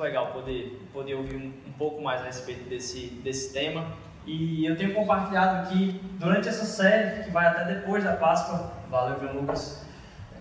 legal poder, poder ouvir um, um pouco mais a respeito desse, desse tema. E eu tenho compartilhado aqui, durante essa série, que vai até depois da Páscoa, valeu, João Lucas,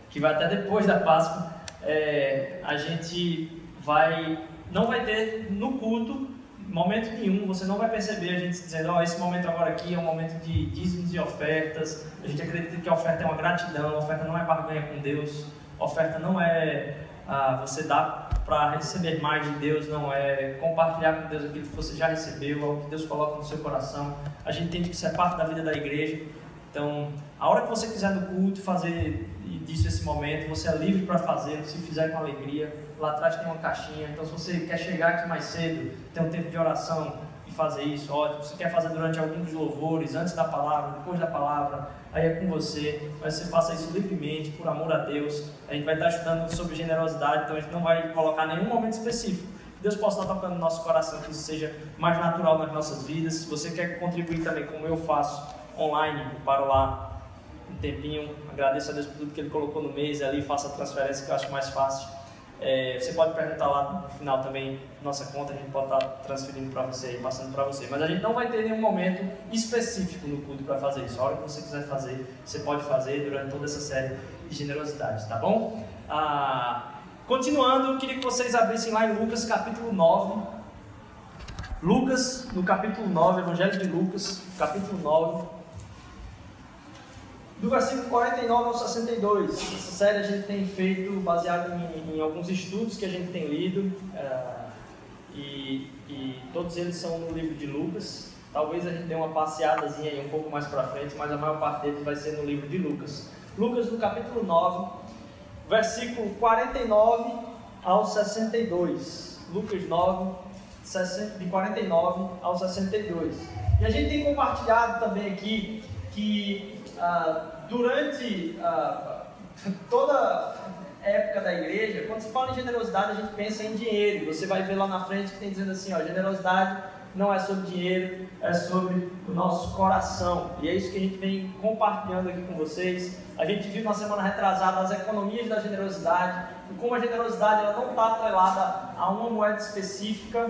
que vai até depois da Páscoa, é, a gente vai, não vai ter no culto, momento nenhum, você não vai perceber a gente dizendo, ó, oh, esse momento agora aqui é um momento de dízimos e ofertas, a gente acredita que a oferta é uma gratidão, a oferta não é barganha com Deus, a oferta não é ah, você dar para receber mais de Deus, não é compartilhar com Deus aquilo que você já recebeu, é o que Deus coloca no seu coração. A gente entende que isso é parte da vida da igreja. Então, a hora que você quiser no culto fazer disso esse momento, você é livre para fazer, se fizer com alegria. Lá atrás tem uma caixinha, então se você quer chegar aqui mais cedo, ter um tempo de oração, fazer isso, ótimo. Se quer fazer durante algum dos louvores, antes da palavra, depois da palavra, aí é com você. Mas você faça isso livremente, por amor a Deus. A gente vai estar estudando sobre generosidade, então a gente não vai colocar nenhum momento específico. Deus possa estar tocando no nosso coração, que isso seja mais natural nas nossas vidas. Se você quer contribuir também, como eu faço, online, eu paro lá um tempinho, agradeço a Deus por tudo que Ele colocou no mês ali, faça a transferência que eu acho mais fácil. É, você pode perguntar lá no final também, nossa conta, a gente pode estar transferindo para você e passando para você. Mas a gente não vai ter nenhum momento específico no culto para fazer isso. A hora que você quiser fazer, você pode fazer durante toda essa série de generosidade, tá bom? Ah, continuando, eu queria que vocês abrissem lá em Lucas capítulo 9. Lucas, no capítulo 9, Evangelho de Lucas, capítulo 9 do versículo 49 ao 62. Essa série a gente tem feito baseado em, em alguns estudos que a gente tem lido, uh, e, e, todos eles são no livro de Lucas. Talvez a gente dê uma passeadazinha aí um pouco mais para frente, mas a maior parte deles vai ser no livro de Lucas. Lucas, no capítulo 9, versículo 49 ao 62. Lucas 9, de 49 ao 62. E a gente tem compartilhado também aqui que ah, durante ah, toda época da igreja, quando se fala em generosidade, a gente pensa em dinheiro. Você vai ver lá na frente que tem dizendo assim, ó, generosidade não é sobre dinheiro, é sobre o nosso coração. E é isso que a gente vem compartilhando aqui com vocês. A gente viu na semana retrasada as economias da generosidade e como a generosidade ela não está atrelada a uma moeda específica.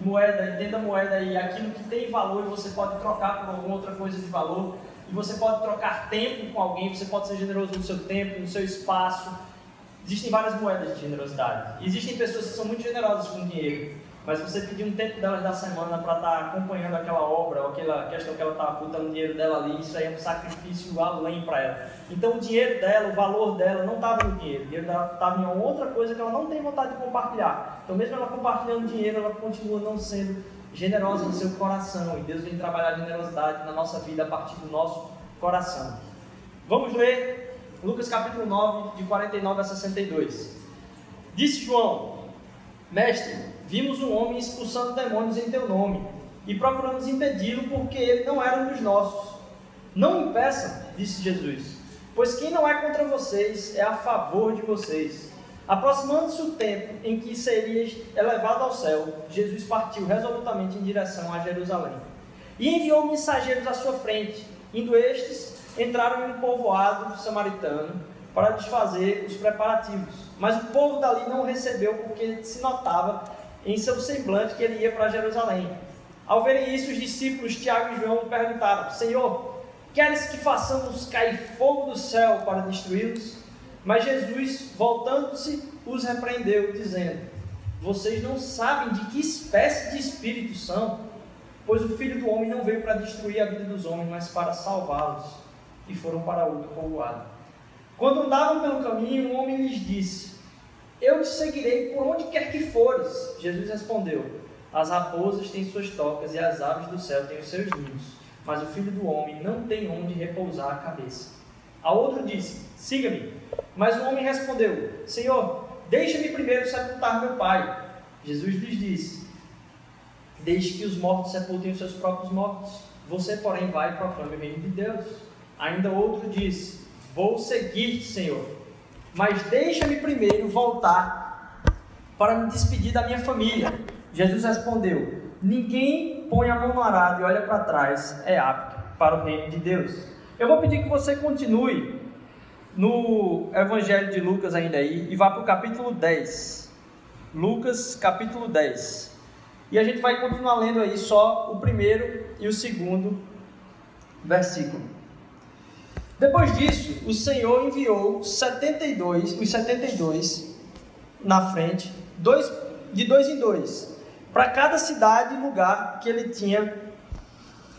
Moeda, entenda a moeda aí, aquilo que tem valor e você pode trocar por alguma outra coisa de valor e você pode trocar tempo com alguém, você pode ser generoso no seu tempo, no seu espaço. Existem várias moedas de generosidade. Existem pessoas que são muito generosas com dinheiro, mas você pedir um tempo delas da semana para estar tá acompanhando aquela obra, ou aquela questão que ela está botando dinheiro dela ali, isso aí é um sacrifício além para ela. Então o dinheiro dela, o valor dela não estava no dinheiro, o dinheiro dela estava em outra coisa que ela não tem vontade de compartilhar. Então mesmo ela compartilhando dinheiro, ela continua não sendo generosa no seu coração. E Deus vem trabalhar generosidade na nossa vida a partir do nosso coração. Vamos ler Lucas capítulo 9, de 49 a 62. Disse João: Mestre, vimos um homem expulsando demônios em teu nome e procuramos impedi-lo porque ele não era um dos nossos. Não impeçam, disse Jesus, pois quem não é contra vocês é a favor de vocês. Aproximando-se o tempo em que serias elevado ao céu, Jesus partiu resolutamente em direção a Jerusalém. E enviou mensageiros à sua frente. Indo estes, entraram em um povoado samaritano para desfazer os preparativos. Mas o povo dali não recebeu porque se notava em seu semblante que ele ia para Jerusalém. Ao verem isso, os discípulos Tiago e João perguntaram: Senhor, queres que façamos cair fogo do céu para destruí-los? Mas Jesus, voltando-se, os repreendeu, dizendo: Vocês não sabem de que espécie de espírito são, pois o filho do homem não veio para destruir a vida dos homens, mas para salvá-los. E foram para outro povoado. Quando andavam pelo caminho, um homem lhes disse: Eu te seguirei por onde quer que fores. Jesus respondeu: As raposas têm suas tocas e as aves do céu têm os seus ninhos, mas o filho do homem não tem onde repousar a cabeça. A outro disse: Siga-me. Mas o homem respondeu: Senhor, deixa-me primeiro sepultar meu pai. Jesus lhes disse: Deixe que os mortos sepultem os seus próprios mortos. Você, porém, vai e proclame o reino de Deus. Ainda outro disse: Vou seguir-te, Senhor, mas deixa-me primeiro voltar para me despedir da minha família. Jesus respondeu: Ninguém põe a mão no arado e olha para trás é apto para o reino de Deus. Eu vou pedir que você continue no Evangelho de Lucas ainda aí e vá para o capítulo 10. Lucas, capítulo 10. E a gente vai continuar lendo aí só o primeiro e o segundo versículo. Depois disso, o Senhor enviou 72, os 72 na frente, dois, de dois em dois, para cada cidade e lugar que ele tinha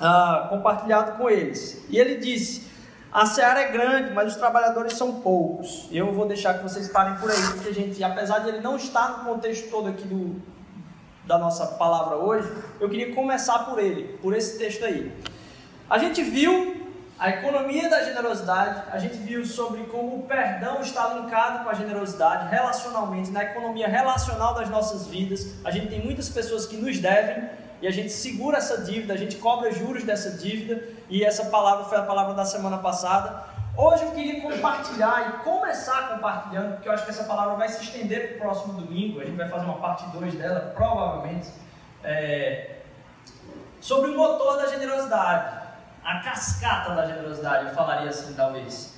ah, compartilhado com eles. E ele disse: A seara é grande, mas os trabalhadores são poucos. Eu vou deixar que vocês parem por aí, porque a gente, apesar de ele não estar no contexto todo aqui do, da nossa palavra hoje, eu queria começar por ele, por esse texto aí. A gente viu a economia da generosidade, a gente viu sobre como o perdão está linkado com a generosidade relacionalmente, na economia relacional das nossas vidas. A gente tem muitas pessoas que nos devem e a gente segura essa dívida, a gente cobra juros dessa dívida, e essa palavra foi a palavra da semana passada. Hoje eu queria compartilhar e começar compartilhando, porque eu acho que essa palavra vai se estender para o próximo domingo, a gente vai fazer uma parte 2 dela, provavelmente, é, sobre o motor da generosidade a cascata da generosidade, eu falaria assim talvez.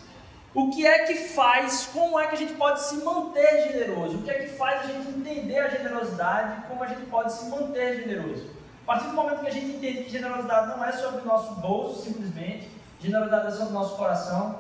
O que é que faz, como é que a gente pode se manter generoso? O que é que faz a gente entender a generosidade como a gente pode se manter generoso? A partir do momento que a gente entende que generosidade não é sobre o nosso bolso simplesmente, generosidade é sobre o nosso coração,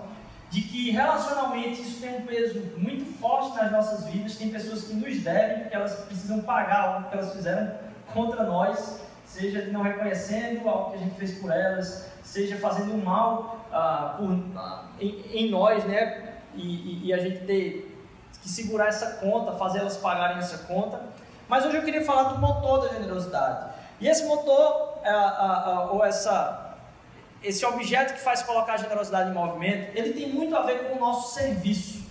de que relacionalmente isso tem um peso muito forte nas nossas vidas, tem pessoas que nos devem, porque elas precisam pagar algo que elas fizeram contra nós, seja não reconhecendo algo que a gente fez por elas, seja fazendo mal ah, por, ah, em, em, nós, né? E, e, e, a gente ter que segurar essa conta, fazer elas pagarem essa conta. Mas hoje eu queria falar do motor da generosidade. E esse motor, ah, ah, ah, ou essa, esse objeto que faz colocar a generosidade em movimento, ele tem muito a ver com o nosso serviço.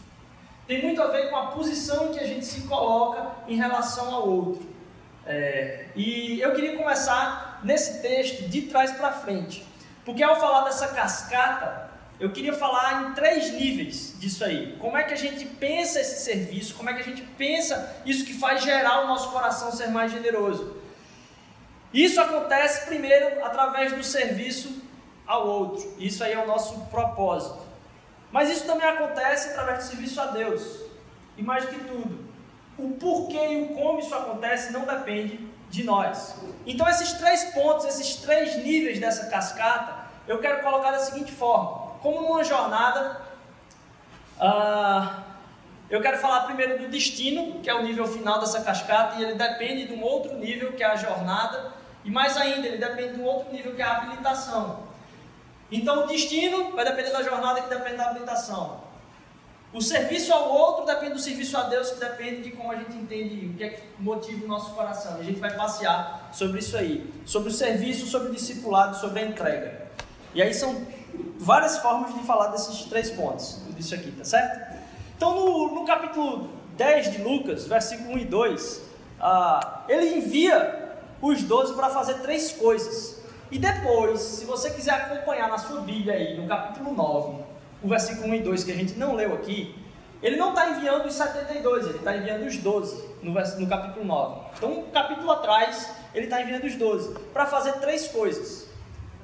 Tem muito a ver com a posição que a gente se coloca em relação ao outro. É, e eu queria começar nesse texto de trás para frente. Porque ao falar dessa cascata, eu queria falar em três níveis disso aí. Como é que a gente pensa esse serviço, como é que a gente pensa isso que faz gerar o nosso coração ser mais generoso. Isso acontece primeiro através do serviço ao outro. Isso aí é o nosso propósito. Mas isso também acontece através do serviço a Deus. E mais que tudo, o porquê e o como isso acontece não depende de nós. Então, esses três pontos, esses três níveis dessa cascata, eu quero colocar da seguinte forma: como uma jornada, uh, eu quero falar primeiro do destino, que é o nível final dessa cascata, e ele depende de um outro nível, que é a jornada, e mais ainda, ele depende de um outro nível, que é a habilitação. Então, o destino vai depender da jornada, que depende da habilitação. O serviço ao outro depende do serviço a Deus, que depende de como a gente entende o que é que motiva o nosso coração. A gente vai passear sobre isso aí, sobre o serviço, sobre o discipulado, sobre a entrega. E aí são várias formas de falar desses três pontos, tudo isso aqui, tá certo? Então no, no capítulo 10 de Lucas, versículo 1 e 2, ah, ele envia os doze para fazer três coisas. E depois, se você quiser acompanhar na sua Bíblia aí, no capítulo 9, o versículo 1 e 2 que a gente não leu aqui, ele não está enviando os 72, ele está enviando os 12 no, no capítulo 9. Então, um capítulo atrás, ele está enviando os 12 para fazer três coisas: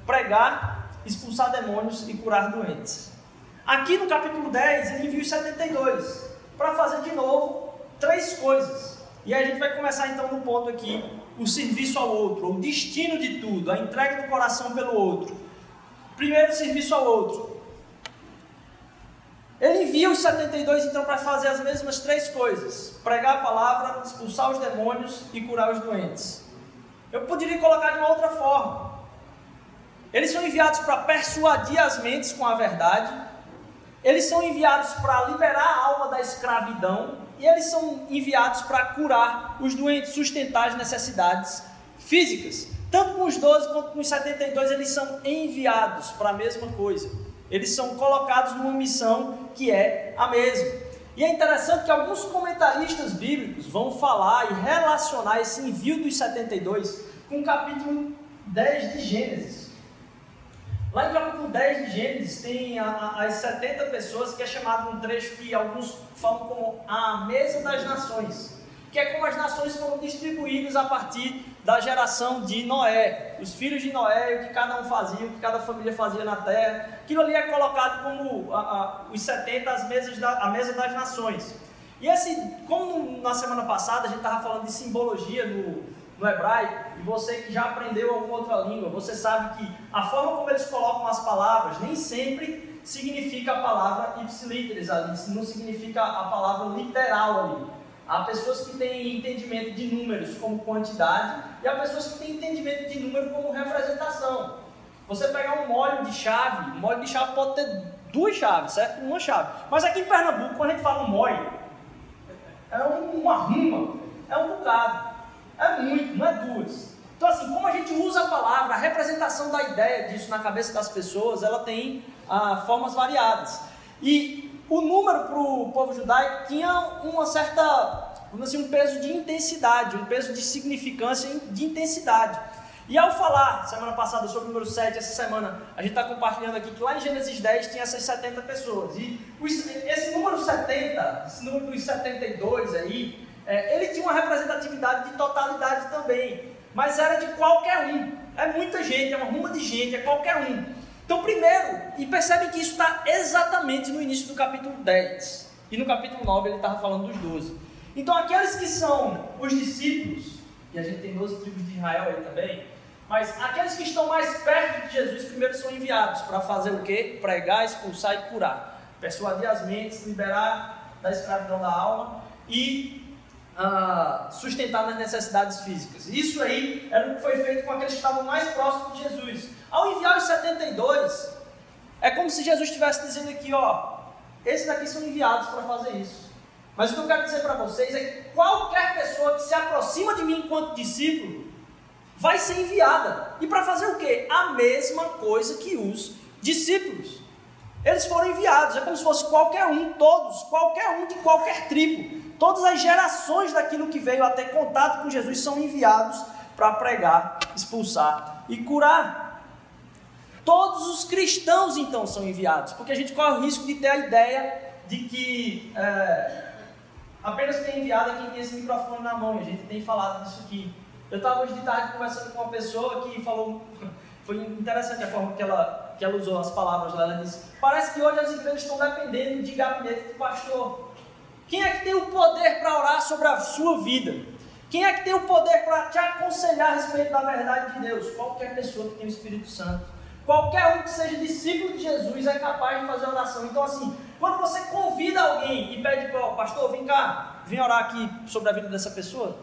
pregar, expulsar demônios e curar doentes. Aqui no capítulo 10, ele envia os 72 para fazer de novo três coisas. E aí a gente vai começar então no ponto aqui: o serviço ao outro, o destino de tudo, a entrega do coração pelo outro. Primeiro, serviço ao outro. Ele envia os 72 então para fazer as mesmas três coisas: pregar a palavra, expulsar os demônios e curar os doentes. Eu poderia colocar de uma outra forma. Eles são enviados para persuadir as mentes com a verdade, eles são enviados para liberar a alma da escravidão e eles são enviados para curar os doentes, sustentar as necessidades físicas. Tanto com os 12 quanto com os 72, eles são enviados para a mesma coisa eles são colocados numa missão que é a mesma. E é interessante que alguns comentaristas bíblicos vão falar e relacionar esse envio dos 72 com o capítulo 10 de Gênesis. Lá no capítulo 10 de Gênesis tem as 70 pessoas, que é chamado um trecho que alguns falam como a mesa das nações. que é como as nações foram distribuídas a partir da geração de Noé. Os filhos de Noé, o que cada um fazia, o que cada família fazia na terra. Aquilo ali é colocado como a, a, os 70, as mesas da, a mesa das nações. E esse, como na semana passada a gente estava falando de simbologia no, no hebraico, e você que já aprendeu alguma outra língua, você sabe que a forma como eles colocam as palavras nem sempre significa a palavra ipsilíteres ali, não significa a palavra literal ali. Há pessoas que têm entendimento de números como quantidade e há pessoas que têm entendimento de número como representação. Você pegar um molho de chave, um molho de chave pode ter duas chaves, certo? Uma chave. Mas aqui em Pernambuco, quando a gente fala um molho, é um, uma ruma, é um bocado. É muito, não é duas. Então, assim, como a gente usa a palavra, a representação da ideia disso na cabeça das pessoas, ela tem ah, formas variadas. E o número para o povo judaico tinha uma certa, vamos assim, um peso de intensidade, um peso de significância de intensidade. E ao falar, semana passada, sobre o número 7, essa semana a gente está compartilhando aqui que lá em Gênesis 10 tinha essas 70 pessoas. E esse número 70, esse número dos 72 aí, é, ele tinha uma representatividade de totalidade também. Mas era de qualquer um. É muita gente, é uma ruma de gente, é qualquer um. Então, primeiro, e percebe que isso está exatamente no início do capítulo 10. E no capítulo 9 ele estava falando dos 12. Então, aqueles que são os discípulos, e a gente tem 12 tribos de Israel aí também, mas aqueles que estão mais perto de Jesus, primeiro são enviados para fazer o quê? Pregar, expulsar e curar. Persuadir as mentes, liberar da escravidão da alma e sustentar nas necessidades físicas. Isso aí era o que foi feito com aqueles que estavam mais próximos de Jesus. Ao enviar os 72, é como se Jesus estivesse dizendo aqui, ó, esses daqui são enviados para fazer isso. Mas o que eu quero dizer para vocês é que qualquer pessoa que se aproxima de mim enquanto discípulo vai ser enviada. E para fazer o quê? A mesma coisa que os discípulos. Eles foram enviados, é como se fosse qualquer um, todos, qualquer um de qualquer tribo. Todas as gerações daquilo que veio a ter contato com Jesus são enviados para pregar, expulsar e curar. Todos os cristãos então são enviados, porque a gente corre o risco de ter a ideia de que é, apenas é enviado é quem tem esse microfone na mão, a gente tem falado disso aqui. Eu estava hoje de tarde conversando com uma pessoa que falou, foi interessante a forma que ela, que ela usou as palavras lá, ela disse, parece que hoje as igrejas estão dependendo de gabinete de pastor. Quem é que tem o poder para orar sobre a sua vida? Quem é que tem o poder para te aconselhar a respeito da verdade de Deus? Qualquer pessoa que tem o Espírito Santo. Qualquer um que seja discípulo de Jesus é capaz de fazer oração. Então, assim, quando você convida alguém e pede para o pastor, vem cá, vem orar aqui sobre a vida dessa pessoa,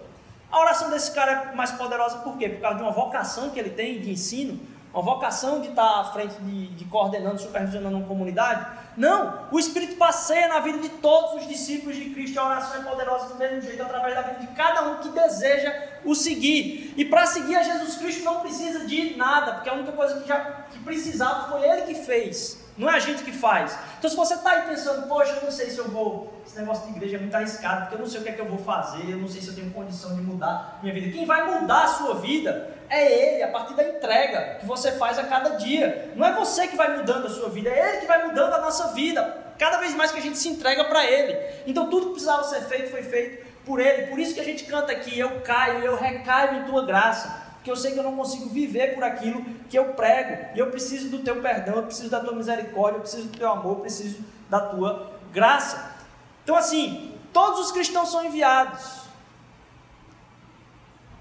a oração desse cara é mais poderosa por quê? Por causa de uma vocação que ele tem de ensino, uma vocação de estar à frente de, de coordenando, supervisionando uma comunidade. Não, o Espírito passeia na vida de todos os discípulos de Cristo. A oração é poderosa do mesmo jeito, através da vida de cada um que deseja o seguir. E para seguir a Jesus Cristo não precisa de nada, porque a única coisa que, já, que precisava foi Ele que fez. Não é a gente que faz. Então, se você está aí pensando, poxa, eu não sei se eu vou. Esse negócio de igreja é muito arriscado, porque eu não sei o que é que eu vou fazer, eu não sei se eu tenho condição de mudar minha vida. Quem vai mudar a sua vida é Ele, a partir da entrega que você faz a cada dia. Não é você que vai mudando a sua vida, é Ele que vai mudando a nossa vida. Cada vez mais que a gente se entrega para Ele. Então, tudo que precisava ser feito foi feito por Ele. Por isso que a gente canta aqui: Eu caio, eu recaio em tua graça porque eu sei que eu não consigo viver por aquilo que eu prego, e eu preciso do teu perdão, eu preciso da tua misericórdia, eu preciso do teu amor, eu preciso da tua graça. Então, assim, todos os cristãos são enviados.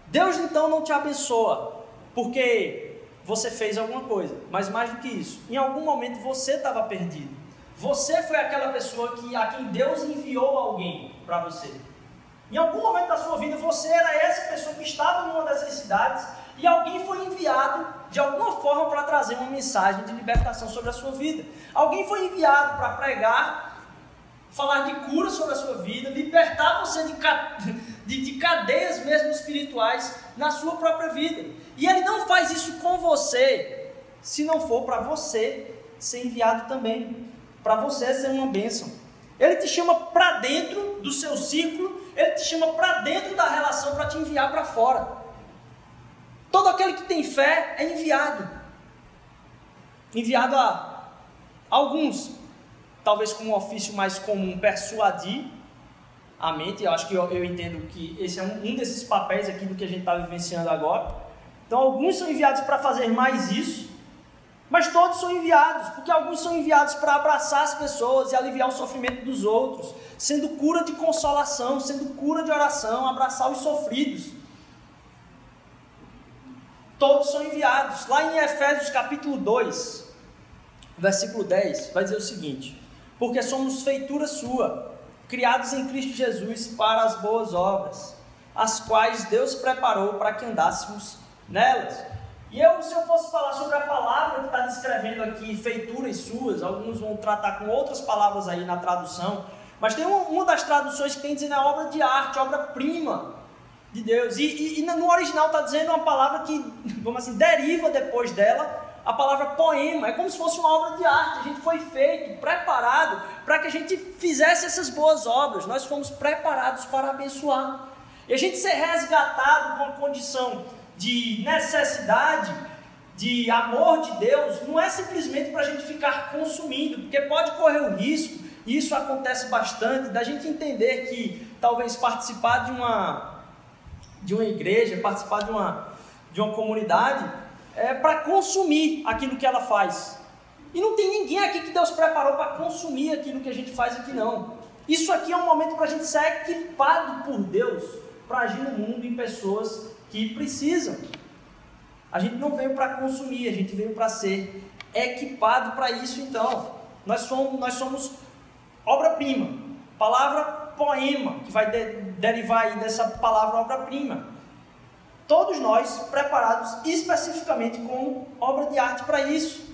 Deus então não te abençoa, porque você fez alguma coisa, mas mais do que isso, em algum momento você estava perdido. Você foi aquela pessoa que, a quem Deus enviou alguém para você. Em algum momento da sua vida, você era essa pessoa que estava numa dessas cidades e alguém foi enviado de alguma forma para trazer uma mensagem de libertação sobre a sua vida. Alguém foi enviado para pregar, falar de cura sobre a sua vida, libertar você de, de, de cadeias mesmo espirituais na sua própria vida. E ele não faz isso com você se não for para você ser enviado também, para você ser uma bênção. Ele te chama para dentro do seu círculo ele te chama para dentro da relação para te enviar para fora. Todo aquele que tem fé é enviado. Enviado a alguns, talvez com um ofício mais comum, persuadir, a mente. Eu acho que eu, eu entendo que esse é um, um desses papéis aqui do que a gente está vivenciando agora. Então, alguns são enviados para fazer mais isso, mas todos são enviados, porque alguns são enviados para abraçar as pessoas e aliviar o sofrimento dos outros, sendo cura de consolação, sendo cura de oração, abraçar os sofridos. Todos são enviados. Lá em Efésios capítulo 2, versículo 10, vai dizer o seguinte: Porque somos feitura sua, criados em Cristo Jesus para as boas obras, as quais Deus preparou para que andássemos nelas. E eu, se eu fosse falar sobre a palavra que está descrevendo aqui, feituras suas, alguns vão tratar com outras palavras aí na tradução, mas tem uma, uma das traduções que tem dizendo é obra de arte, obra-prima de Deus. E, e, e no original está dizendo uma palavra que, vamos assim, deriva depois dela a palavra poema. É como se fosse uma obra de arte. A gente foi feito, preparado para que a gente fizesse essas boas obras. Nós fomos preparados para abençoar. E a gente ser resgatado com a condição de necessidade, de amor de Deus, não é simplesmente para a gente ficar consumindo, porque pode correr o risco, e isso acontece bastante, da gente entender que talvez participar de uma, de uma igreja, participar de uma, de uma comunidade, é para consumir aquilo que ela faz. E não tem ninguém aqui que Deus preparou para consumir aquilo que a gente faz aqui, não. Isso aqui é um momento para a gente ser equipado por Deus para agir no mundo em pessoas que precisam. A gente não veio para consumir, a gente veio para ser equipado para isso então. Nós somos, nós somos obra-prima. Palavra poema, que vai de, derivar dessa palavra obra-prima. Todos nós preparados especificamente como obra de arte para isso.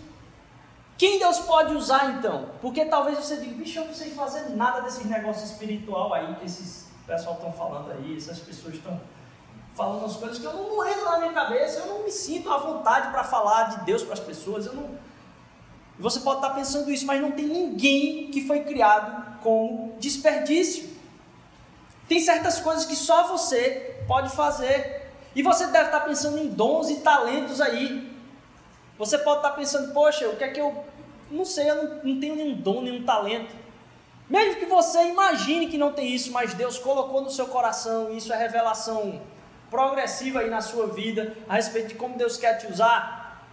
Quem Deus pode usar então? Porque talvez você diga, bicho, eu não sei fazer nada desses negócios espiritual aí que esses pessoal estão falando aí, essas pessoas estão falando umas coisas que eu não, entro na minha cabeça, eu não me sinto à vontade para falar de Deus para as pessoas. Eu não... Você pode estar pensando isso, mas não tem ninguém que foi criado como desperdício. Tem certas coisas que só você pode fazer. E você deve estar pensando em dons e talentos aí. Você pode estar pensando, poxa, o que é que eu. Não sei, eu não, não tenho nenhum dom, nenhum talento. Mesmo que você imagine que não tem isso, mas Deus colocou no seu coração, e isso é revelação progressiva aí na sua vida a respeito de como Deus quer te usar,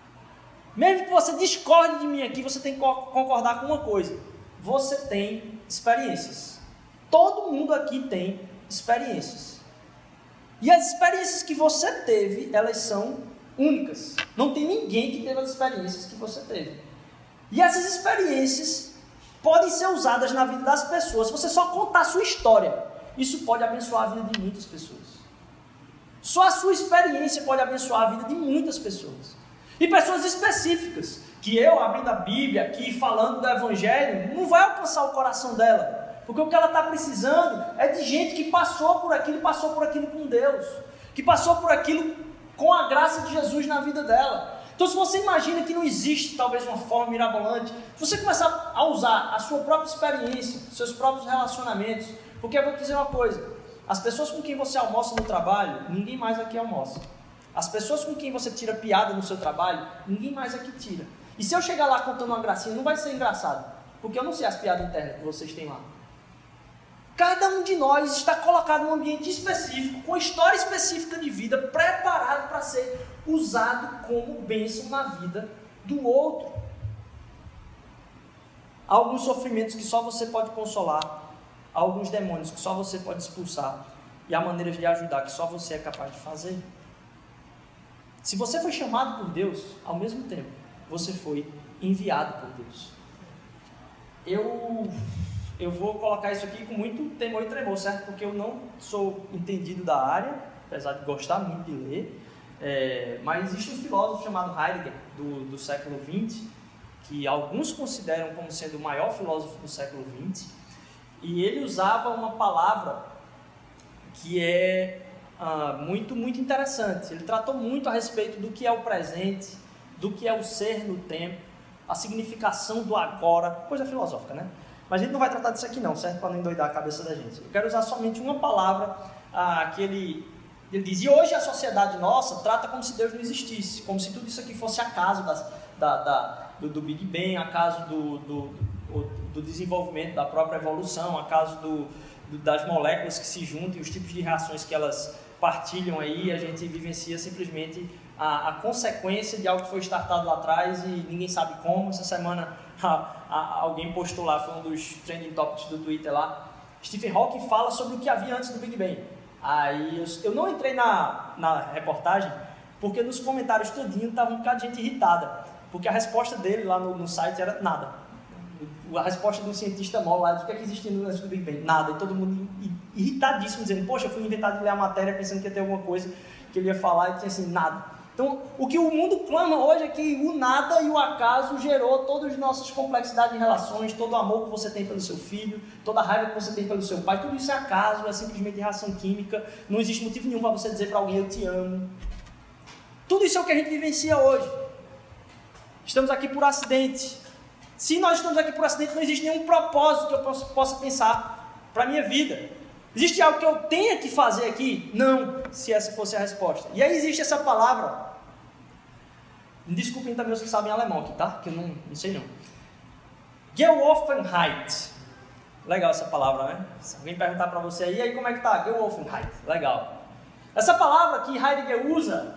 mesmo que você discorde de mim aqui, você tem que concordar com uma coisa: você tem experiências. Todo mundo aqui tem experiências. E as experiências que você teve, elas são únicas. Não tem ninguém que teve as experiências que você teve. E essas experiências podem ser usadas na vida das pessoas. Se você só contar a sua história, isso pode abençoar a vida de muitas pessoas. Só a sua experiência pode abençoar a vida de muitas pessoas. E pessoas específicas, que eu, abrindo a Bíblia aqui, falando do Evangelho, não vai alcançar o coração dela. Porque o que ela está precisando é de gente que passou por aquilo, passou por aquilo com Deus, que passou por aquilo com a graça de Jesus na vida dela. Então, se você imagina que não existe talvez uma forma mirabolante, se você começar a usar a sua própria experiência, seus próprios relacionamentos, porque eu vou te dizer uma coisa: as pessoas com quem você almoça no trabalho, ninguém mais aqui almoça. As pessoas com quem você tira piada no seu trabalho, ninguém mais aqui tira. E se eu chegar lá contando uma gracinha, não vai ser engraçado, porque eu não sei as piadas internas que vocês têm lá. Cada um de nós está colocado num ambiente específico, com história específica de vida, preparado para ser usado como bênção na vida do outro. Alguns sofrimentos que só você pode consolar, alguns demônios que só você pode expulsar e há maneiras de ajudar que só você é capaz de fazer. Se você foi chamado por Deus, ao mesmo tempo, você foi enviado por Deus. Eu eu vou colocar isso aqui com muito temor e tremor, certo? Porque eu não sou entendido da área, apesar de gostar muito de ler. É, mas existe um filósofo chamado Heidegger, do, do século XX, que alguns consideram como sendo o maior filósofo do século XX, e ele usava uma palavra que é ah, muito, muito interessante. Ele tratou muito a respeito do que é o presente, do que é o ser no tempo, a significação do agora, coisa filosófica, né? Mas a gente não vai tratar disso aqui não, certo? Para não endoidar a cabeça da gente. Eu quero usar somente uma palavra ah, que ele, ele diz. E hoje a sociedade nossa trata como se Deus não existisse, como se tudo isso aqui fosse acaso das, da, da, do, do Big Bang, acaso do, do, do, do desenvolvimento, da própria evolução, acaso do, das moléculas que se juntam e os tipos de reações que elas partilham aí, a gente vivencia simplesmente a, a consequência de algo que foi startado lá atrás e ninguém sabe como. Essa semana a, a, alguém postou lá, foi um dos trending topics do Twitter lá. Stephen Hawking fala sobre o que havia antes do Big Bang. Aí eu, eu não entrei na, na reportagem porque nos comentários todinho tava um bocado de gente irritada, porque a resposta dele lá no, no site era nada a resposta do cientista mó lá, do que é que existe antes do Big Bang? Nada. E todo mundo irritadíssimo, dizendo, poxa, eu fui inventado de ler a matéria pensando que ia ter alguma coisa que ele ia falar e tinha assim, nada. Então, o que o mundo clama hoje é que o nada e o acaso gerou todas as nossas complexidades de relações, todo o amor que você tem pelo seu filho, toda a raiva que você tem pelo seu pai, tudo isso é acaso, é simplesmente reação química, não existe motivo nenhum para você dizer para alguém eu te amo. Tudo isso é o que a gente vivencia hoje. Estamos aqui por acidente. Se nós estamos aqui por acidente, não existe nenhum propósito que eu possa, pensar para a minha vida. Existe algo que eu tenha que fazer aqui? Não, se essa fosse a resposta. E aí existe essa palavra. Desculpem também os que sabem alemão aqui, tá? Que eu não, não sei não. Geoffenheit. Legal essa palavra, né? Se alguém perguntar para você aí, aí como é que tá? Geoffenheit. Legal. Essa palavra que Heidegger usa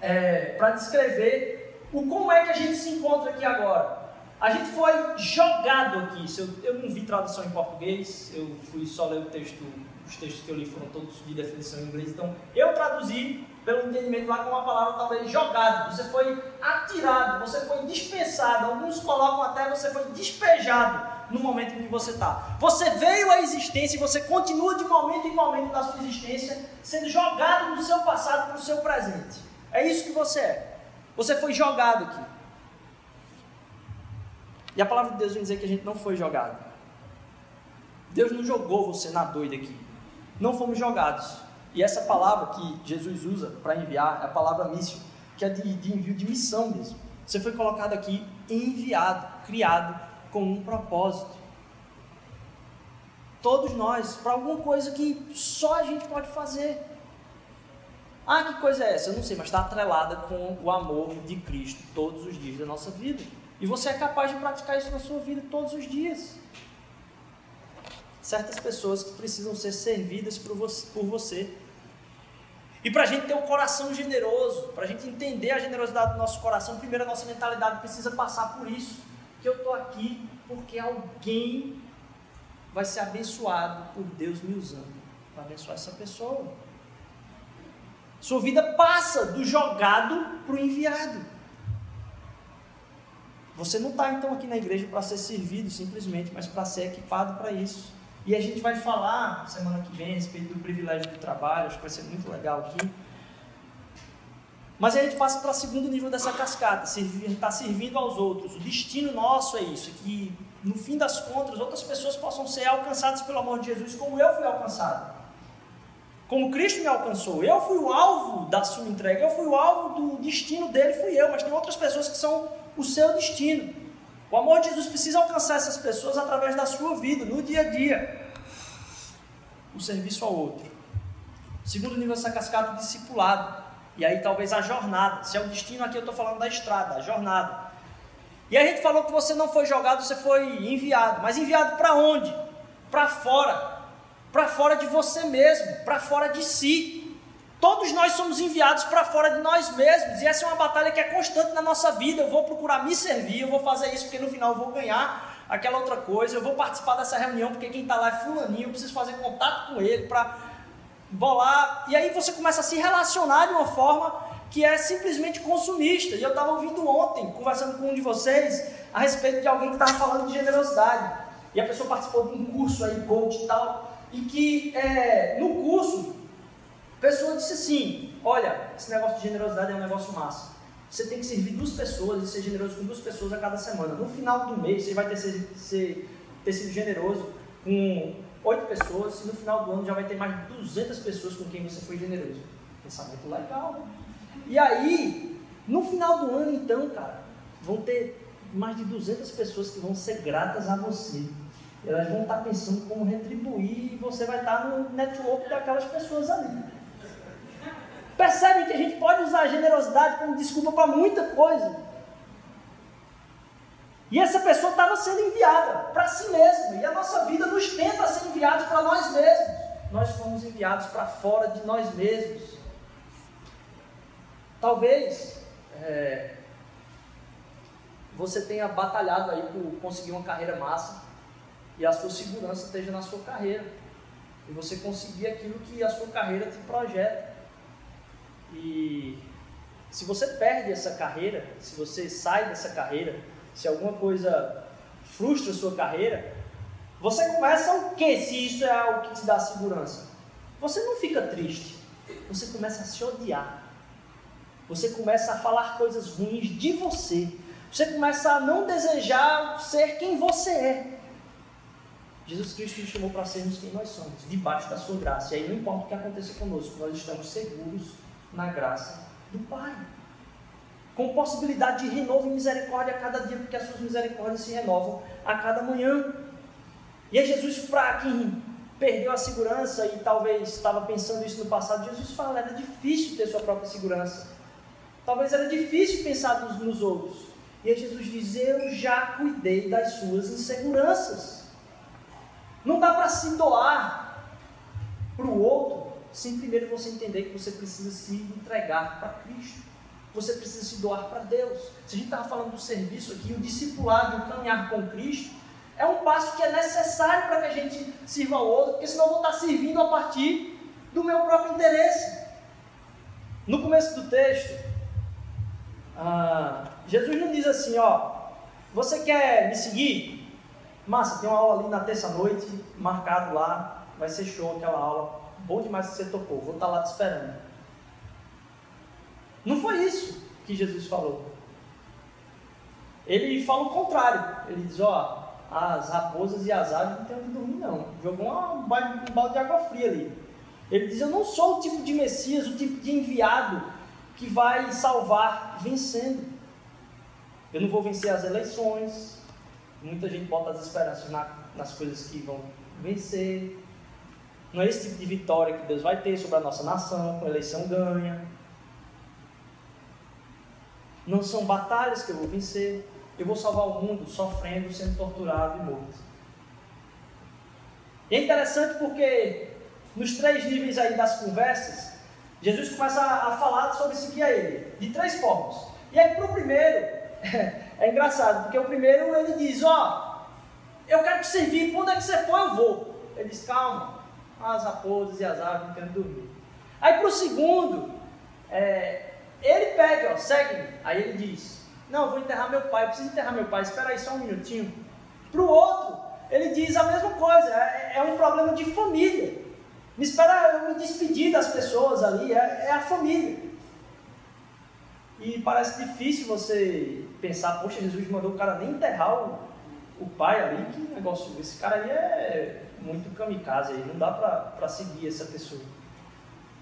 é, para descrever o como é que a gente se encontra aqui agora. A gente foi jogado aqui. Eu, eu não vi tradução em português, eu fui só ler o texto, os textos que eu li foram todos de definição em inglês. Então, eu traduzi pelo entendimento lá com uma palavra talvez jogado. Você foi atirado, você foi dispensado. Alguns colocam até você foi despejado no momento em que você está. Você veio à existência e você continua de momento em momento da sua existência sendo jogado do seu passado para o seu presente. É isso que você é. Você foi jogado aqui. E a palavra de Deus vem dizer que a gente não foi jogado. Deus não jogou você na doida aqui. Não fomos jogados. E essa palavra que Jesus usa para enviar é a palavra míssil, que é de, de envio de missão mesmo. Você foi colocado aqui enviado, criado com um propósito. Todos nós, para alguma coisa que só a gente pode fazer. Ah, que coisa é essa? Eu não sei, mas está atrelada com o amor de Cristo todos os dias da nossa vida. E você é capaz de praticar isso na sua vida todos os dias. Certas pessoas que precisam ser servidas por você. E para a gente ter um coração generoso, para a gente entender a generosidade do nosso coração, primeiro a nossa mentalidade precisa passar por isso. Que eu estou aqui porque alguém vai ser abençoado por Deus me usando para abençoar essa pessoa. Sua vida passa do jogado para o enviado. Você não está então aqui na igreja para ser servido simplesmente, mas para ser equipado para isso. E a gente vai falar semana que vem a respeito do privilégio do trabalho, acho que vai ser muito legal aqui. Mas a gente passa para o segundo nível dessa cascata, estar tá servindo aos outros. O destino nosso é isso, que no fim das contas outras pessoas possam ser alcançadas pelo amor de Jesus como eu fui alcançado. Como Cristo me alcançou. Eu fui o alvo da sua entrega, eu fui o alvo do destino dele, fui eu, mas tem outras pessoas que são o seu destino. O amor de Jesus precisa alcançar essas pessoas através da sua vida, no dia a dia. O serviço ao outro. Segundo nível dessa cascata, o discipulado. E aí talvez a jornada. Se é o destino, aqui eu estou falando da estrada, a jornada. E a gente falou que você não foi jogado, você foi enviado. Mas enviado para onde? Para fora. Para fora de você mesmo, para fora de si. Todos nós somos enviados para fora de nós mesmos, e essa é uma batalha que é constante na nossa vida. Eu vou procurar me servir, eu vou fazer isso porque no final eu vou ganhar aquela outra coisa, eu vou participar dessa reunião porque quem está lá é Fulaninho, eu preciso fazer contato com ele para bolar. E aí você começa a se relacionar de uma forma que é simplesmente consumista. E eu estava ouvindo ontem, conversando com um de vocês, a respeito de alguém que estava falando de generosidade. E a pessoa participou de um curso aí, coach e tal, e que é, no curso pessoa disse assim: Olha, esse negócio de generosidade é um negócio massa. Você tem que servir duas pessoas e ser generoso com duas pessoas a cada semana. No final do mês, você vai ter, ser, ser, ter sido generoso com oito pessoas e no final do ano já vai ter mais de 200 pessoas com quem você foi generoso. Pensamento legal. Né? E aí, no final do ano, então, cara, vão ter mais de 200 pessoas que vão ser gratas a você. Elas vão estar pensando como retribuir e você vai estar no network daquelas pessoas ali. Percebem que a gente pode usar a generosidade como desculpa para muita coisa. E essa pessoa estava sendo enviada para si mesma. E a nossa vida nos tenta ser enviados para nós mesmos. Nós fomos enviados para fora de nós mesmos. Talvez é, você tenha batalhado aí por conseguir uma carreira massa e a sua segurança esteja na sua carreira. E você conseguir aquilo que a sua carreira te projeta. E se você perde essa carreira, se você sai dessa carreira, se alguma coisa frustra a sua carreira, você começa o que se isso é algo que te dá segurança? Você não fica triste, você começa a se odiar. Você começa a falar coisas ruins de você. Você começa a não desejar ser quem você é. Jesus Cristo nos chamou para sermos quem nós somos, debaixo da sua graça. E aí não importa o que aconteça conosco, nós estamos seguros na graça do Pai com possibilidade de renovo e misericórdia a cada dia, porque as suas misericórdias se renovam a cada manhã. E aí Jesus, para quem perdeu a segurança e talvez estava pensando isso no passado, Jesus fala, era difícil ter sua própria segurança. Talvez era difícil pensar nos, nos outros. E aí Jesus diz, eu já cuidei das suas inseguranças. Não dá para se doar para o outro sem primeiro você entender que você precisa se entregar para Cristo você precisa se doar para Deus. Se a gente estava falando do serviço aqui, o discipulado, o caminhar com Cristo, é um passo que é necessário para que a gente sirva ao outro, porque senão eu vou estar servindo a partir do meu próprio interesse. No começo do texto, ah, Jesus não diz assim, ó, você quer me seguir? Massa, tem uma aula ali na terça-noite, marcado lá, vai ser show aquela aula, bom demais que você tocou, vou estar lá te esperando. Não foi isso que Jesus falou. Ele fala o contrário. Ele diz: Ó, as raposas e as aves não tem onde dormir, não. Jogou um balde de água fria ali. Ele diz: Eu não sou o tipo de Messias, o tipo de enviado que vai salvar vencendo. Eu não vou vencer as eleições. Muita gente bota as esperanças na, nas coisas que vão vencer. Não é esse tipo de vitória que Deus vai ter sobre a nossa nação, com eleição ganha. Não são batalhas que eu vou vencer. Eu vou salvar o mundo sofrendo, sendo torturado e morto. E é interessante porque nos três níveis aí das conversas, Jesus começa a, falar sobre seguir a ele, de três formas. E aí para o primeiro, é engraçado, porque o primeiro ele diz, ó, oh, eu quero te servir, quando é que você for eu vou. Ele diz, calma, as raposas e as aves não dormir. Aí para o segundo, é, ele pede, ó, segue-me. Aí ele diz: Não, vou enterrar meu pai, eu preciso enterrar meu pai, espera aí só um minutinho. Para o outro, ele diz a mesma coisa, é, é, um problema de família. Me espera eu me despedir das pessoas ali, é, é a família. E parece difícil você pensar, poxa, Jesus mandou o cara nem enterrar o, o pai ali, que negócio, esse cara aí é muito kamikaze aí, não dá para seguir essa pessoa.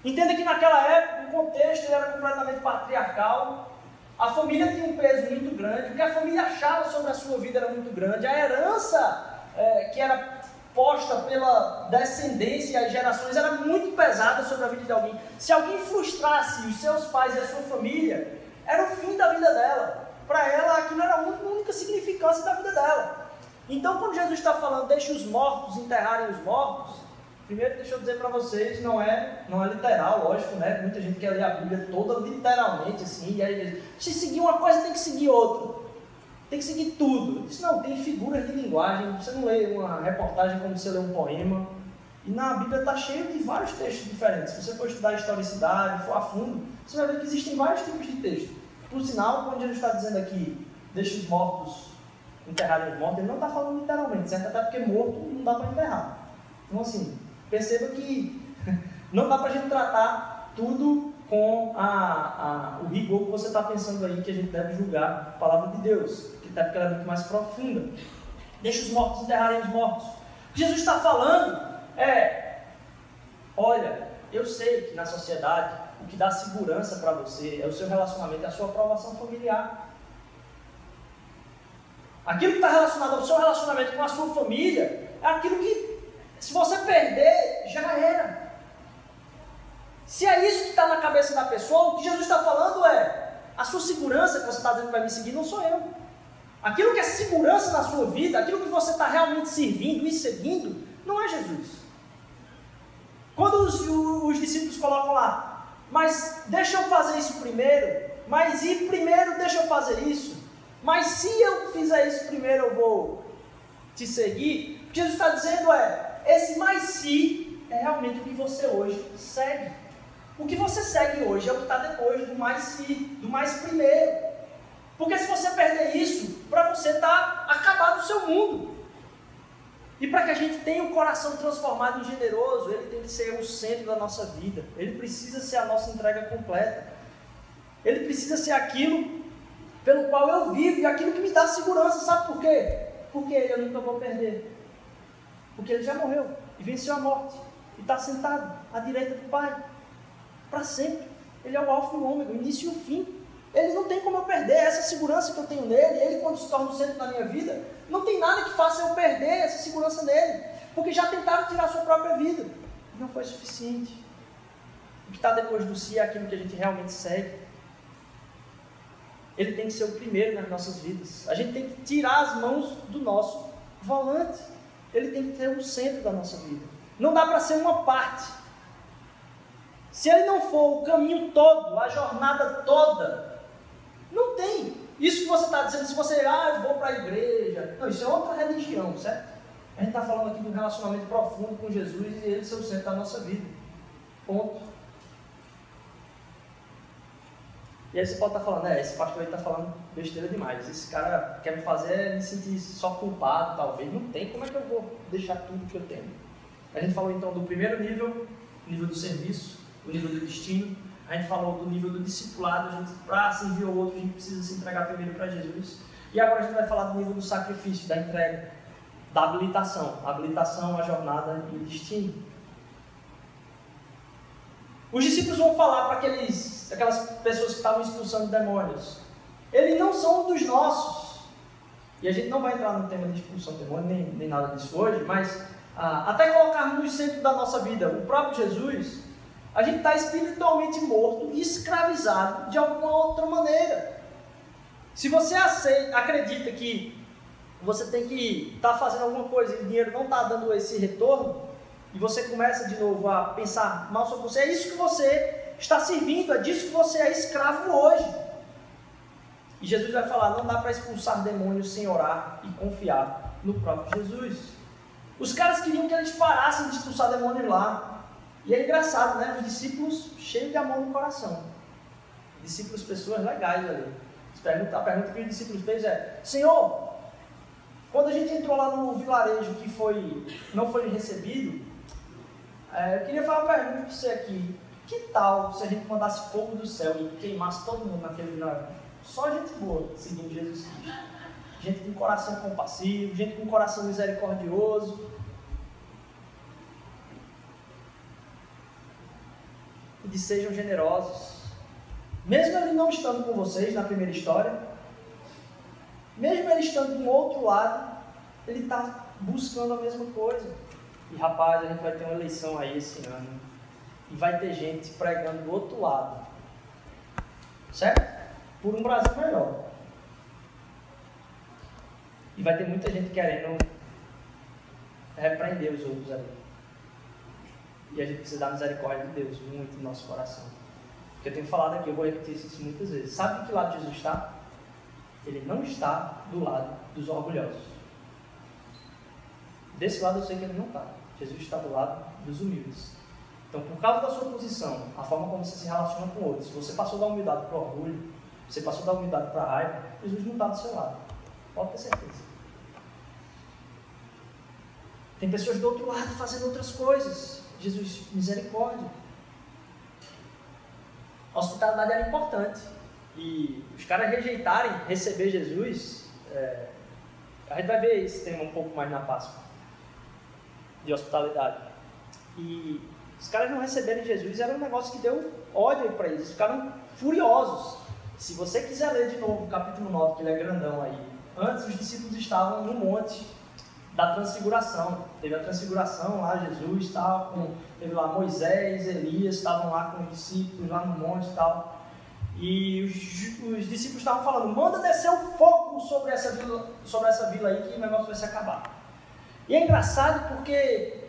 Entenda que naquela época o contexto era completamente patriarcal, a família tinha um peso muito grande, o que a família achava sobre a sua vida era muito grande, a herança é, que era posta pela descendência e as gerações era muito pesada sobre a vida de alguém. Se alguém frustrasse os seus pais e a sua família, era o fim da vida dela. Para ela, aquilo era a única significância da vida dela. Então, quando Jesus está falando, deixe os mortos enterrarem os mortos, Primeiro, deixa eu dizer para vocês, não é, não é literal, lógico, né? Muita gente quer ler a Bíblia toda literalmente, assim, e aí se seguir uma coisa, tem que seguir outra. Tem que seguir tudo. Isso não, tem figuras de linguagem. Você não lê uma reportagem como você lê um poema. E na Bíblia está cheio de vários textos diferentes. Se você for estudar historicidade, for a fundo, você vai ver que existem vários tipos de texto. Por sinal, quando Jesus está dizendo aqui, deixa os mortos enterrarem os mortos, ele não está falando literalmente, certo? Até porque morto não dá para enterrar. Então, assim, Perceba que não dá para a gente tratar tudo com a, a, o rigor que você está pensando aí que a gente deve julgar a palavra de Deus, que até porque ela é muito mais profunda. Deixa os mortos enterrarem os mortos. O que Jesus está falando é: olha, eu sei que na sociedade o que dá segurança para você é o seu relacionamento, é a sua aprovação familiar. Aquilo que está relacionado ao seu relacionamento com a sua família é aquilo que se você perder, já era. Se é isso que está na cabeça da pessoa, o que Jesus está falando é: a sua segurança que você está dizendo que vai me seguir não sou eu. aquilo que é segurança na sua vida, aquilo que você está realmente servindo e seguindo, não é Jesus. Quando os, os discípulos colocam lá, mas deixa eu fazer isso primeiro, mas e primeiro deixa eu fazer isso, mas se eu fizer isso primeiro eu vou te seguir, o que Jesus está dizendo é, esse mais se é realmente o que você hoje segue. O que você segue hoje é o que está depois do mais se, do mais primeiro. Porque se você perder isso, para você está acabado o seu mundo. E para que a gente tenha um coração transformado em generoso, ele tem que ser o centro da nossa vida. Ele precisa ser a nossa entrega completa. Ele precisa ser aquilo pelo qual eu vivo e aquilo que me dá segurança. Sabe por quê? Porque eu nunca vou perder. Porque ele já morreu e venceu a morte. E está sentado à direita do Pai. Para sempre. Ele é o alfa e o ômega, o início e o fim. Ele não tem como eu perder essa segurança que eu tenho nele. Ele, quando se torna o centro da minha vida, não tem nada que faça eu perder essa segurança nele. Porque já tentaram tirar a sua própria vida. Não foi suficiente. O que está depois do si é aquilo que a gente realmente segue. Ele tem que ser o primeiro nas nossas vidas. A gente tem que tirar as mãos do nosso volante. Ele tem que ter o centro da nossa vida. Não dá para ser uma parte. Se ele não for o caminho todo, a jornada toda, não tem. Isso que você está dizendo, se você, ah, eu vou para a igreja. Não, isso é outra religião, certo? A gente está falando aqui de um relacionamento profundo com Jesus e ele ser o centro da nossa vida. Ponto. E aí você pode estar tá falando, é, esse pastor aí está falando besteira demais. Esse cara quer me fazer me sentir só culpado, talvez. Não tem, como é que eu vou deixar tudo que eu tenho? A gente falou então do primeiro nível, nível do serviço, o nível do destino, a gente falou do nível do discipulado, a gente para servir ao outro, a gente precisa se entregar primeiro para Jesus. E agora a gente vai falar do nível do sacrifício, da entrega, da habilitação. Habilitação, a jornada e o destino. Os discípulos vão falar para aqueles, aquelas pessoas que estavam expulsando demônios. Eles não são dos nossos. E a gente não vai entrar no tema de expulsão de demônio, nem, nem nada disso hoje, mas ah, até colocarmos no centro da nossa vida o próprio Jesus, a gente está espiritualmente morto e escravizado de alguma outra maneira. Se você aceita, acredita que você tem que estar tá fazendo alguma coisa e o dinheiro não está dando esse retorno, e você começa de novo a pensar mal sobre você, é isso que você está servindo, é disso que você é escravo hoje. E Jesus vai falar: não dá para expulsar demônios sem orar e confiar no próprio Jesus. Os caras queriam que eles parassem de expulsar demônios lá, e é engraçado, né? Os discípulos cheios de amor no coração. Discípulos, pessoas legais ali. A pergunta que os discípulos fez é: Senhor, quando a gente entrou lá no vilarejo que foi, não foi recebido, é, eu queria fazer uma pergunta para você aqui. Que tal se a gente mandasse fogo do céu e queimasse todo mundo naquele vilarejo? Só gente boa seguindo Jesus Cristo. Gente com coração compassivo, gente com coração misericordioso, de sejam generosos. Mesmo ele não estando com vocês na primeira história, mesmo ele estando do outro lado, ele está buscando a mesma coisa. E rapaz, a gente vai ter uma eleição aí esse ano. E vai ter gente pregando do outro lado. Certo? Por um Brasil melhor. E vai ter muita gente querendo repreender os outros ali. E a gente precisa da misericórdia de Deus muito no nosso coração. Porque eu tenho falado aqui, eu vou repetir isso muitas vezes. Sabe de que lado Jesus está? Ele não está do lado dos orgulhosos. Desse lado eu sei que ele não está. Jesus está do lado dos humildes. Então, por causa da sua posição, a forma como você se relaciona com outros, se você passou da humildade para o orgulho, você passou da humildade para a raiva, Jesus não está do seu lado. Pode ter certeza. Tem pessoas do outro lado fazendo outras coisas. Jesus, misericórdia. A hospitalidade era importante. E os caras rejeitarem receber Jesus, é, a gente vai ver esse tema um pouco mais na Páscoa, de hospitalidade. E os caras não receberem Jesus era um negócio que deu ódio para eles, eles ficaram furiosos. Se você quiser ler de novo o capítulo 9, que ele é grandão aí, antes os discípulos estavam no monte da transfiguração. Teve a transfiguração lá, Jesus estava com, teve lá Moisés, Elias, estavam lá com os discípulos lá no monte e tal. E os, os, discípulos estavam falando: manda descer o fogo sobre essa, vila, sobre essa vila aí que o negócio vai se acabar. E é engraçado porque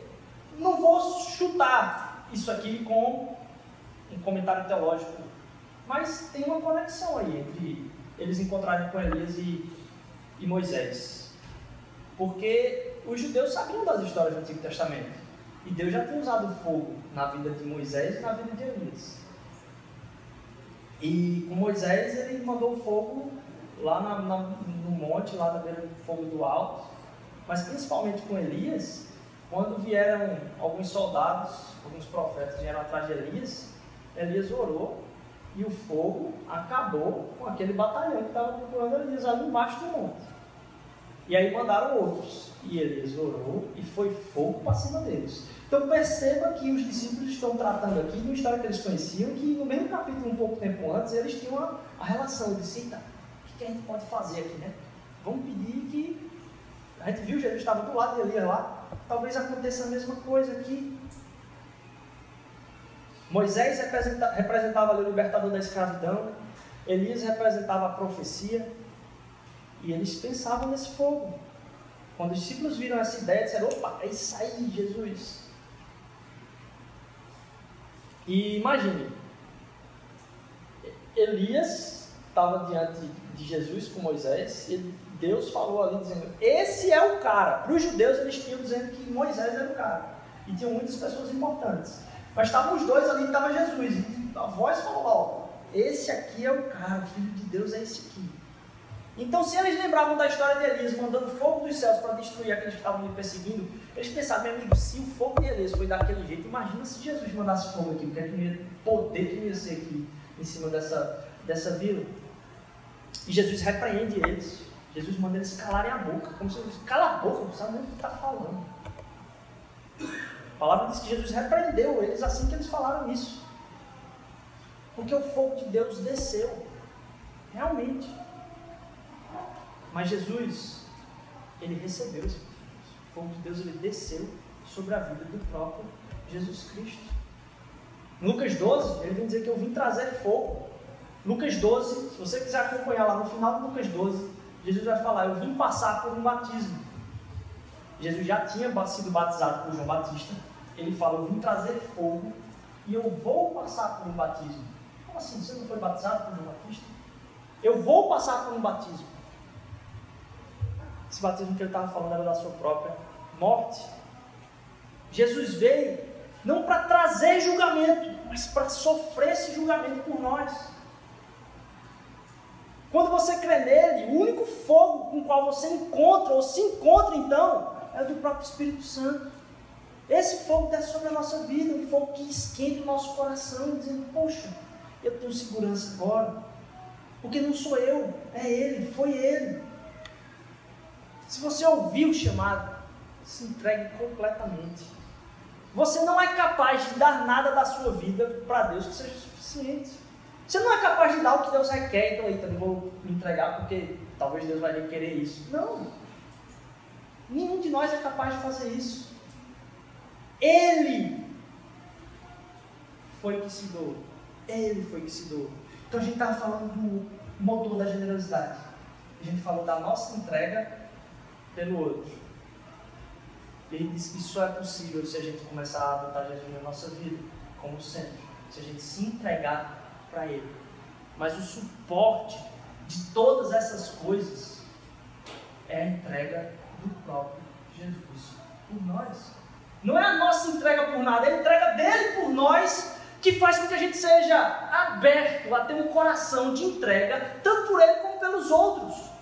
não vou chutar isso aqui com um comentário teológico, mas tem uma conexão aí entre eles encontrarem com Elias e, e Moisés. Porque os judeus sabiam das histórias do Antigo Testamento. E Deus já tinha usado fogo na vida de Moisés e na vida de Elias. E com Moisés ele mandou fogo lá na, na, no monte, lá na beira do fogo do alto. Mas principalmente com Elias, quando vieram alguns soldados, alguns profetas vieram atrás de Elias, Elias orou e o fogo acabou com aquele batalhão que estava procurando Elias ali embaixo do monte. E aí mandaram outros. E Elias orou e foi fogo para cima deles. Então perceba que os discípulos estão tratando aqui de uma história que eles conheciam, que no mesmo capítulo, um pouco tempo antes, eles tinham a, a relação de tá, o que a gente pode fazer aqui, né? Vamos pedir que. A gente viu, Jesus estava do lado de Elias lá, talvez aconteça a mesma coisa aqui. Moisés representava, representava o libertador da escravidão, Elias representava a profecia, e eles pensavam nesse fogo. Quando os discípulos viram essa ideia, disseram: opa, é isso aí, Jesus. E imagine, Elias estava diante de Jesus com Moisés, e Deus falou ali dizendo: Esse é o cara. Para os judeus, eles tinham dizendo que Moisés era o cara. E tinham muitas pessoas importantes. Mas estavam os dois ali, estava Jesus. E a voz falou: Ó, esse aqui é o cara, o filho de Deus é esse aqui. Então, se eles lembravam da história de Elias mandando fogo dos céus para destruir aqueles que estavam lhe perseguindo, eles pensavam, meu amigo, se o fogo de Elias foi daquele jeito, imagina se Jesus mandasse fogo aqui, o que é que poder que ia ser aqui em cima dessa, dessa vila. E Jesus repreende eles. Jesus manda eles calarem a boca, como se eles cala a boca, não sabe nem o que está falando. A palavra diz que Jesus repreendeu eles assim que eles falaram isso. Porque o fogo de Deus desceu. Realmente. Mas Jesus, ele recebeu esse fogo de Deus, ele desceu sobre a vida do próprio Jesus Cristo. Em Lucas 12, ele vem dizer que eu vim trazer fogo. Lucas 12, se você quiser acompanhar lá no final de Lucas 12, Jesus vai falar: Eu vim passar por um batismo. Jesus já tinha sido batizado por João Batista. Ele fala: Eu vim trazer fogo e eu vou passar por um batismo. Como assim? Você não foi batizado por João Batista? Eu vou passar por um batismo. Esse batismo que ele estava falando era da sua própria morte. Jesus veio não para trazer julgamento, mas para sofrer esse julgamento por nós. Quando você crê nele, o único fogo com o qual você encontra, ou se encontra então, é do próprio Espírito Santo. Esse fogo desce sobre a nossa vida, um fogo que esquenta o nosso coração, dizendo: Poxa, eu tenho segurança agora, porque não sou eu, é Ele, foi Ele. Se você ouvir o chamado, se entregue completamente. Você não é capaz de dar nada da sua vida para Deus que seja suficiente. Você não é capaz de dar o que Deus requer, então aí também vou me entregar porque talvez Deus vai requerer isso. Não. Nenhum de nós é capaz de fazer isso. Ele foi que se doou. Ele foi que se doou. Então a gente estava falando do motor da generosidade. A gente falou da nossa entrega pelo outro. Ele diz que só é possível se a gente começar a adotar Jesus na nossa vida, como sempre, se a gente se entregar para Ele. Mas o suporte de todas essas coisas é a entrega do próprio Jesus por nós. Não é a nossa entrega por nada, é a entrega dele por nós que faz com que a gente seja aberto a ter um coração de entrega, tanto por ele como pelos outros.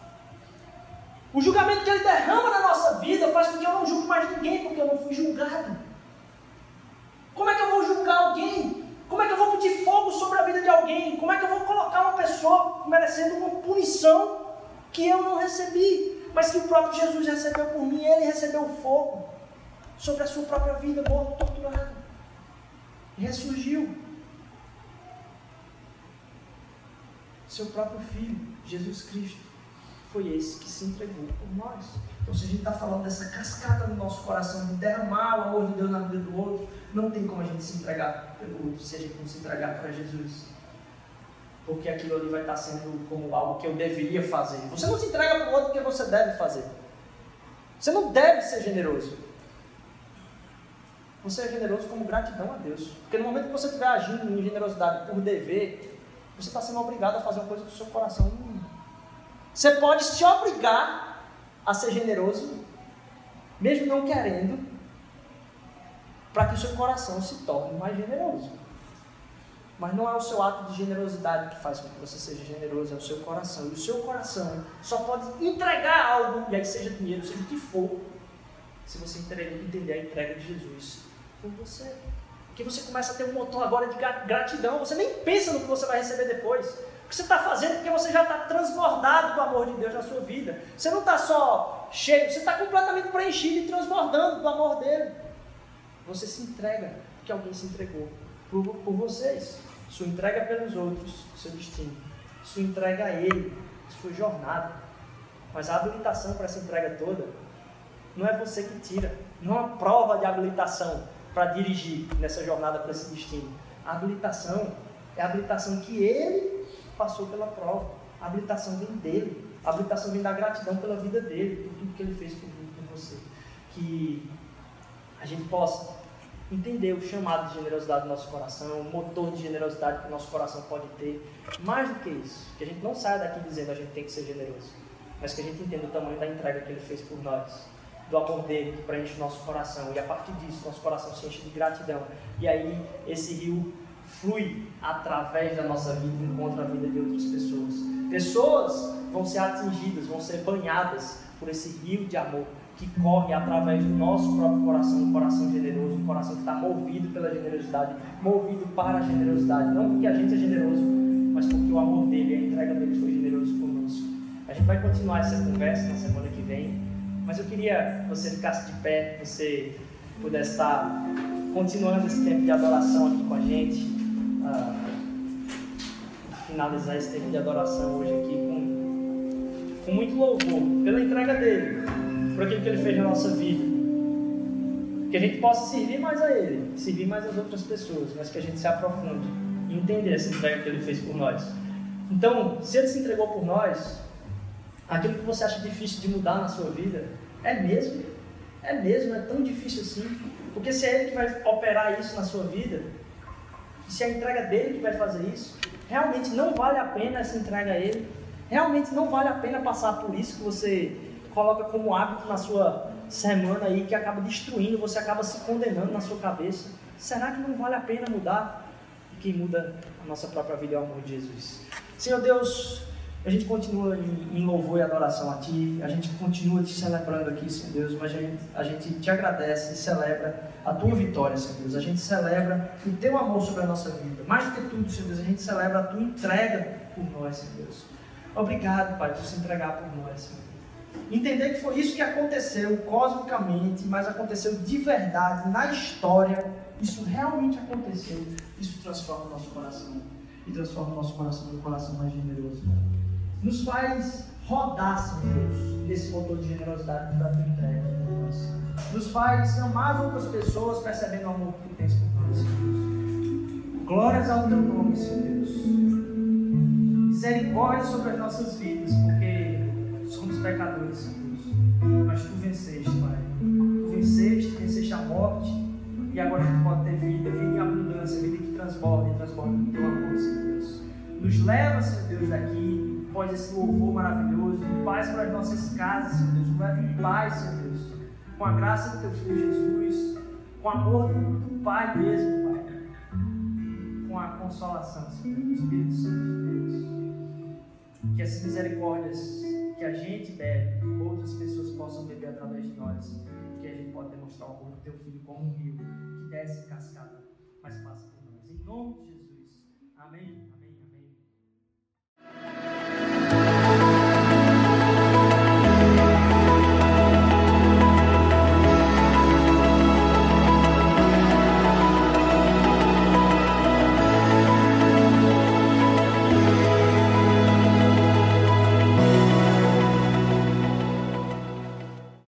O julgamento que ele derrama na nossa vida faz com que eu não julgue mais ninguém, porque eu não fui julgado. Como é que eu vou julgar alguém? Como é que eu vou pedir fogo sobre a vida de alguém? Como é que eu vou colocar uma pessoa merecendo uma punição que eu não recebi, mas que o próprio Jesus recebeu por mim? Ele recebeu fogo sobre a sua própria vida, morto, torturado. E ressurgiu. Seu próprio Filho, Jesus Cristo foi esse que se entregou por nós. Então, se a gente está falando dessa cascata no nosso coração, de derramar o amor de Deus na vida do outro, não tem como a gente se entregar pelo outro se a gente não se entregar para Jesus. Porque aquilo ali vai estar sendo como algo que eu deveria fazer. Você não se entrega para o outro porque você deve fazer. Você não deve ser generoso. Você é generoso como gratidão a Deus. Porque no momento que você estiver agindo em generosidade por dever, você está sendo obrigado a fazer uma coisa que o seu coração não. Você pode se obrigar a ser generoso, mesmo não querendo, para que o seu coração se torne mais generoso. Mas não é o seu ato de generosidade que faz com que você seja generoso, é o seu coração. E o seu coração só pode entregar algo, e aí seja dinheiro, seja o que for, se você entender a entrega de Jesus por você. Porque você começa a ter um motor agora de gratidão. Você nem pensa no que você vai receber depois. O que você está fazendo porque você já está transbordado do amor de Deus na sua vida. Você não está só cheio, você está completamente preenchido e transbordando do amor dele. Você se entrega porque alguém se entregou por, por vocês. Sua entrega pelos outros, seu destino. Sua entrega a ele, sua jornada. Mas a habilitação para essa entrega toda não é você que tira. Não é uma prova de habilitação para dirigir nessa jornada para esse destino. A habilitação é a habilitação que ele passou pela prova. A habilitação vem dele. A habilitação vem da gratidão pela vida dele, por tudo que ele fez por mim, por você. Que a gente possa entender o chamado de generosidade do nosso coração, o motor de generosidade que o nosso coração pode ter. Mais do que isso, que a gente não saia daqui dizendo a gente tem que ser generoso, mas que a gente entenda o tamanho da entrega que ele fez por nós do amor dele que preenche o nosso coração. E a partir disso, nosso coração se enche de gratidão. E aí esse rio flui através da nossa vida e encontra a vida de outras pessoas. Pessoas vão ser atingidas, vão ser banhadas por esse rio de amor que corre através do nosso próprio coração, um coração generoso, um coração que está movido pela generosidade, movido para a generosidade. Não porque a gente é generoso, mas porque o amor dele, a entrega dele foi generoso conosco. A gente vai continuar essa conversa na semana que vem. Mas eu queria que você ficasse de pé, que você pudesse estar continuando esse tempo de adoração aqui com a gente. Uh, finalizar esse tempo de adoração hoje aqui com, com muito louvor, pela entrega dele, por aquilo que ele fez na nossa vida. Que a gente possa servir mais a ele, servir mais as outras pessoas, mas que a gente se aprofunde e entender essa entrega que ele fez por nós. Então, se ele se entregou por nós, aquilo que você acha difícil de mudar na sua vida, é mesmo? É mesmo? É tão difícil assim? Porque se é Ele que vai operar isso na sua vida, se é a entrega dele que vai fazer isso, realmente não vale a pena essa entrega a Ele. Realmente não vale a pena passar por isso que você coloca como hábito na sua semana aí, que acaba destruindo, você acaba se condenando na sua cabeça. Será que não vale a pena mudar? E quem muda a nossa própria vida é o amor de Jesus. Senhor Deus, a gente continua em, louvor e adoração a Ti, a gente continua te celebrando aqui, Senhor Deus, mas a gente, a gente te agradece e celebra a Tua vitória, Senhor Deus. A gente celebra o Teu amor sobre a nossa vida. Mais do que tudo, Senhor Deus, a gente celebra a Tua entrega por nós, Senhor Deus. Obrigado, Pai, por se entregar por nós, Senhor. Entender que foi isso que aconteceu cosmicamente, mas aconteceu de verdade na história. Isso realmente aconteceu. Isso transforma o nosso coração e transforma o nosso coração num coração mais generoso nos faz rodar, Senhor Deus, nesse motor de generosidade que a tua entrega por nós. Nos faz amar outras pessoas percebendo o amor que tu tens por nós, Senhor Deus. Glórias ao teu nome, Senhor Deus. Misericórdia sobre as nossas vidas, porque pecadores, Senhor Deus. Mas tu venceste, Pai. Tu venceste, venceste a morte. E agora a gente pode ter vida, vida em abundância, vida que transborda e transborda no teu amor, Senhor Deus. Nos leva, Senhor Deus, daqui após esse louvor maravilhoso, paz para as nossas casas, Senhor Deus. Leve em paz, Senhor Deus. Com a graça do Teu Filho Jesus, com o amor do Pai mesmo, Pai. Com a consolação, Senhor do Espírito Santo de Deus. Que essas misericórdias que a gente bebe, outras pessoas possam beber através de nós. Que a gente pode demonstrar o amor do Teu Filho como um rio que desce cascata, mas passa por nós. Em nome de Jesus. Amém.